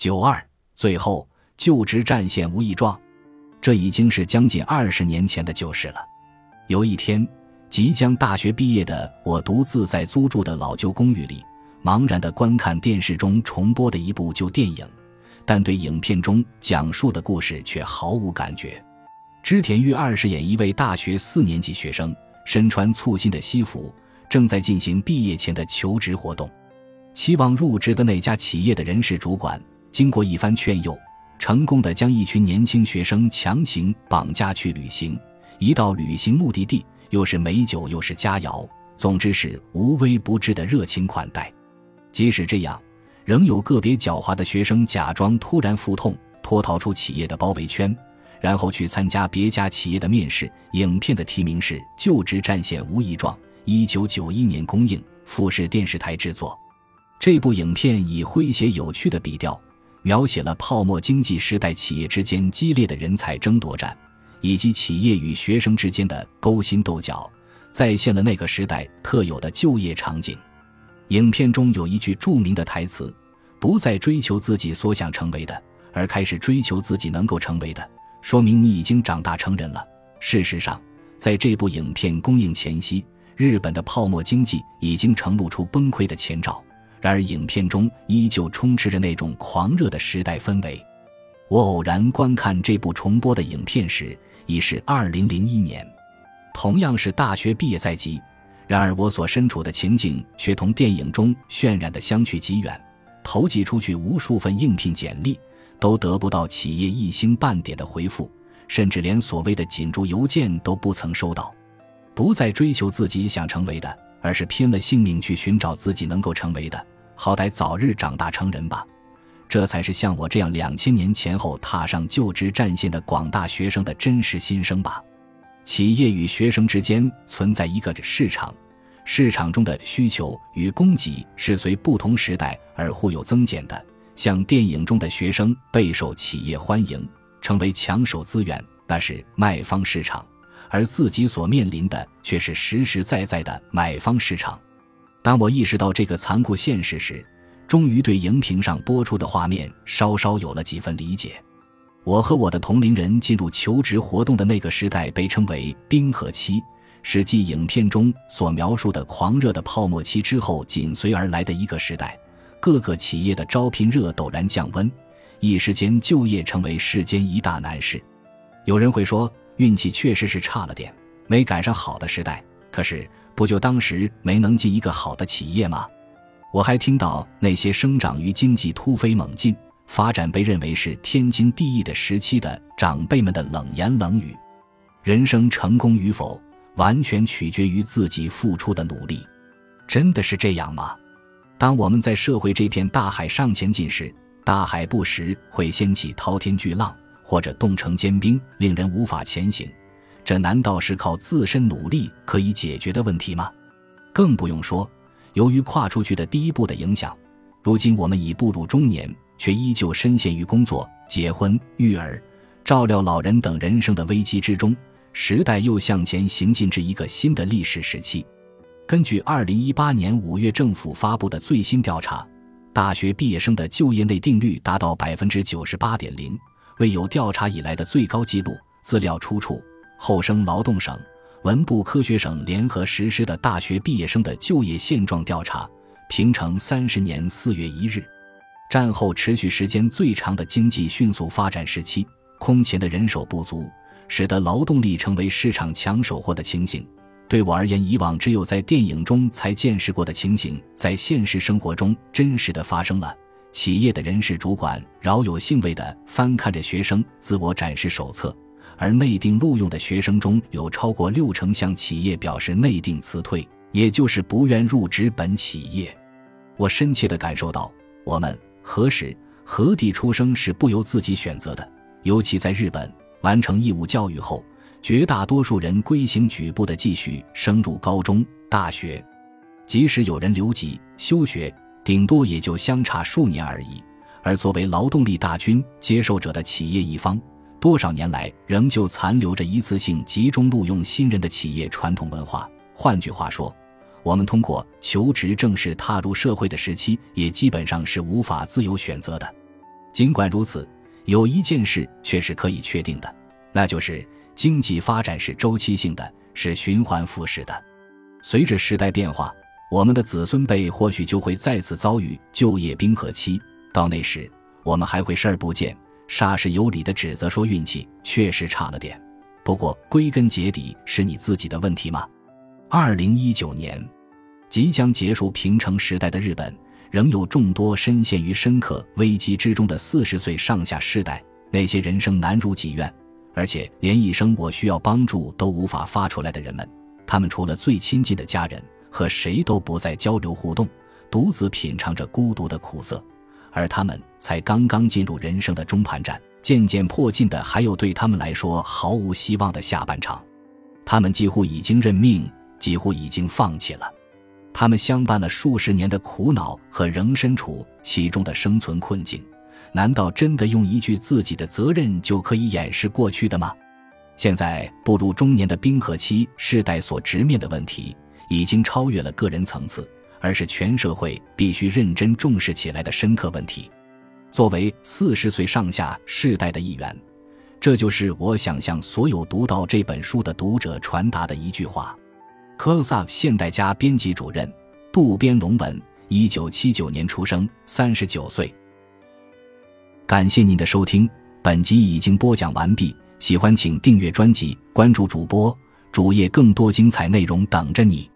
九二，最后就职战线无异状。这已经是将近二十年前的旧事了。有一天，即将大学毕业的我，独自在租住的老旧公寓里，茫然地观看电视中重播的一部旧电影，但对影片中讲述的故事却毫无感觉。织田裕二饰演一位大学四年级学生，身穿簇新的西服，正在进行毕业前的求职活动。期望入职的那家企业的人事主管，经过一番劝诱，成功的将一群年轻学生强行绑架去旅行。一到旅行目的地，又是美酒又是佳肴，总之是无微不至的热情款待。即使这样，仍有个别狡猾的学生假装突然腹痛，脱逃出企业的包围圈。然后去参加别家企业的面试。影片的题名是《就职战线无异状》，一九九一年公映，富士电视台制作。这部影片以诙谐有趣的笔调，描写了泡沫经济时代企业之间激烈的人才争夺战，以及企业与学生之间的勾心斗角，再现了那个时代特有的就业场景。影片中有一句著名的台词：“不再追求自己所想成为的，而开始追求自己能够成为的。”说明你已经长大成人了。事实上，在这部影片公映前夕，日本的泡沫经济已经呈露出崩溃的前兆。然而，影片中依旧充斥着那种狂热的时代氛围。我偶然观看这部重播的影片时，已是二零零一年，同样是大学毕业在即。然而，我所身处的情景却同电影中渲染的相去极远。投寄出去无数份应聘简历。都得不到企业一星半点的回复，甚至连所谓的紧住邮件都不曾收到。不再追求自己想成为的，而是拼了性命去寻找自己能够成为的。好歹早日长大成人吧，这才是像我这样两千年前后踏上就职战线的广大学生的真实心声吧。企业与学生之间存在一个市场，市场中的需求与供给是随不同时代而互有增减的。像电影中的学生备受企业欢迎，成为抢手资源，那是卖方市场；而自己所面临的却是实实在在的买方市场。当我意识到这个残酷现实时，终于对荧屏上播出的画面稍稍有了几分理解。我和我的同龄人进入求职活动的那个时代被称为“冰河期”，是继影片中所描述的狂热的泡沫期之后紧随而来的一个时代。各个企业的招聘热陡然降温，一时间就业成为世间一大难事。有人会说，运气确实是差了点，没赶上好的时代。可是，不就当时没能进一个好的企业吗？我还听到那些生长于经济突飞猛进、发展被认为是天经地义的时期的长辈们的冷言冷语：人生成功与否，完全取决于自己付出的努力。真的是这样吗？当我们在社会这片大海上前进时，大海不时会掀起滔天巨浪，或者冻成坚冰，令人无法前行。这难道是靠自身努力可以解决的问题吗？更不用说，由于跨出去的第一步的影响，如今我们已步入中年，却依旧深陷于工作、结婚、育儿、照料老人等人生的危机之中。时代又向前行进至一个新的历史时期。根据二零一八年五月政府发布的最新调查，大学毕业生的就业内定率达到百分之九十八点零，为有调查以来的最高纪录。资料出处：后生劳动省、文部科学省联合实施的大学毕业生的就业现状调查。平成三十年四月一日，战后持续时间最长的经济迅速发展时期，空前的人手不足，使得劳动力成为市场抢手货的情形。对我而言，以往只有在电影中才见识过的情形，在现实生活中真实的发生了。企业的人事主管饶有兴味地翻看着学生自我展示手册，而内定录用的学生中有超过六成向企业表示内定辞退，也就是不愿入职本企业。我深切地感受到，我们何时何地出生是不由自己选择的，尤其在日本，完成义务教育后。绝大多数人规行矩步地继续升入高中、大学，即使有人留级休学，顶多也就相差数年而已。而作为劳动力大军接受者的企业一方，多少年来仍旧残留着一次性集中录用新人的企业传统文化。换句话说，我们通过求职正式踏入社会的时期，也基本上是无法自由选择的。尽管如此，有一件事却是可以确定的，那就是经济发展是周期性的，是循环复始的。随着时代变化，我们的子孙辈或许就会再次遭遇就业冰河期。到那时，我们还会视而不见，煞是有理的指责说运气确实差了点。不过，归根结底是你自己的问题吗？二零一九年，即将结束平成时代的日本，仍有众多深陷于深刻危机之中的四十岁上下世代。那些人生难如己愿，而且连一声“我需要帮助”都无法发出来的人们，他们除了最亲近的家人，和谁都不再交流互动，独自品尝着孤独的苦涩。而他们才刚刚进入人生的中盘站，渐渐迫近的还有对他们来说毫无希望的下半场。他们几乎已经认命，几乎已经放弃了。他们相伴了数十年的苦恼和仍身处其中的生存困境。难道真的用一句自己的责任就可以掩饰过去的吗？现在步入中年的冰河期世代所直面的问题，已经超越了个人层次，而是全社会必须认真重视起来的深刻问题。作为四十岁上下世代的一员，这就是我想向所有读到这本书的读者传达的一句话：Close Up 现代家编辑主任渡边龙文，一九七九年出生，三十九岁。感谢您的收听，本集已经播讲完毕。喜欢请订阅专辑，关注主播主页，更多精彩内容等着你。